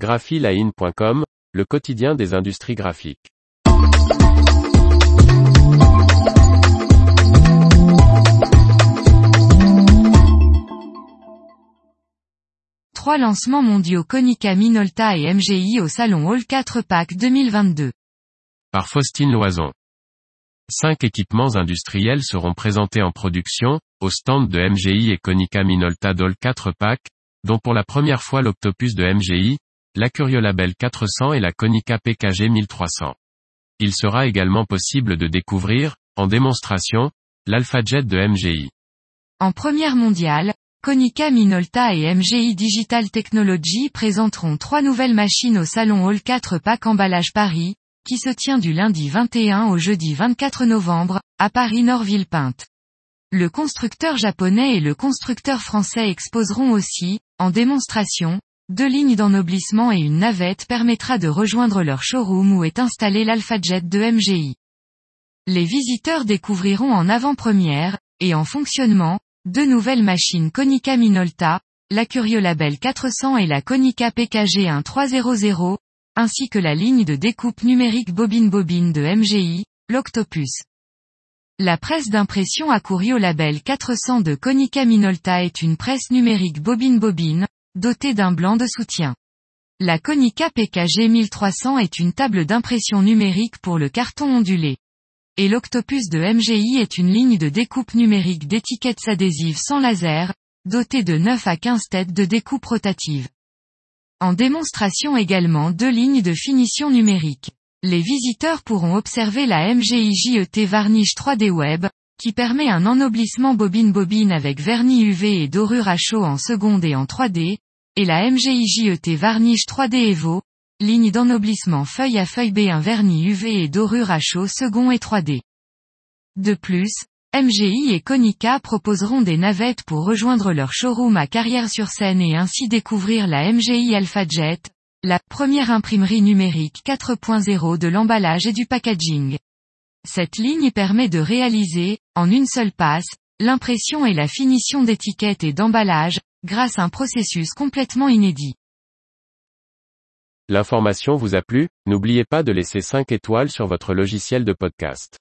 graphiline.com, le quotidien des industries graphiques. Trois lancements mondiaux Konica Minolta et MGI au salon All 4 Pack 2022. Par Faustine Loison. Cinq équipements industriels seront présentés en production, au stand de MGI et Konica Minolta d'All 4 Pack, dont pour la première fois l'Octopus de MGI, la Curiolabel 400 et la Konica PKG 1300. Il sera également possible de découvrir, en démonstration, l'AlphaJet de MGI. En première mondiale, Konica Minolta et MGI Digital Technology présenteront trois nouvelles machines au salon Hall 4 Pack Emballage Paris, qui se tient du lundi 21 au jeudi 24 novembre, à Paris Nord-Ville-Pinte. Le constructeur japonais et le constructeur français exposeront aussi, en démonstration, deux lignes d'ennoblissement et une navette permettra de rejoindre leur showroom où est installé l'AlphaJet de MGI. Les visiteurs découvriront en avant-première, et en fonctionnement, deux nouvelles machines Konica Minolta, la Curiolabel 400 et la Konica PKG 1300, ainsi que la ligne de découpe numérique bobine-bobine de MGI, l'Octopus. La presse d'impression à Curiolabel 400 de Konica Minolta est une presse numérique bobine-bobine, dotée d'un blanc de soutien. La Konica PKG 1300 est une table d'impression numérique pour le carton ondulé. Et l'Octopus de MGI est une ligne de découpe numérique d'étiquettes adhésives sans laser, dotée de 9 à 15 têtes de découpe rotative. En démonstration également deux lignes de finition numérique. Les visiteurs pourront observer la MGI JET Varnish 3D Web, qui permet un ennoblissement bobine-bobine avec vernis UV et dorure à chaud en seconde et en 3D, et la MGI JET Varnish 3D Evo, ligne d'ennoblissement feuille à feuille B un vernis UV et dorure à chaud second et 3D. De plus, MGI et Konica proposeront des navettes pour rejoindre leur showroom à Carrière-sur-Seine et ainsi découvrir la MGI AlphaJet, la première imprimerie numérique 4.0 de l'emballage et du packaging. Cette ligne permet de réaliser, en une seule passe, l'impression et la finition d'étiquettes et d'emballage, grâce à un processus complètement inédit. L'information vous a plu, n'oubliez pas de laisser 5 étoiles sur votre logiciel de podcast.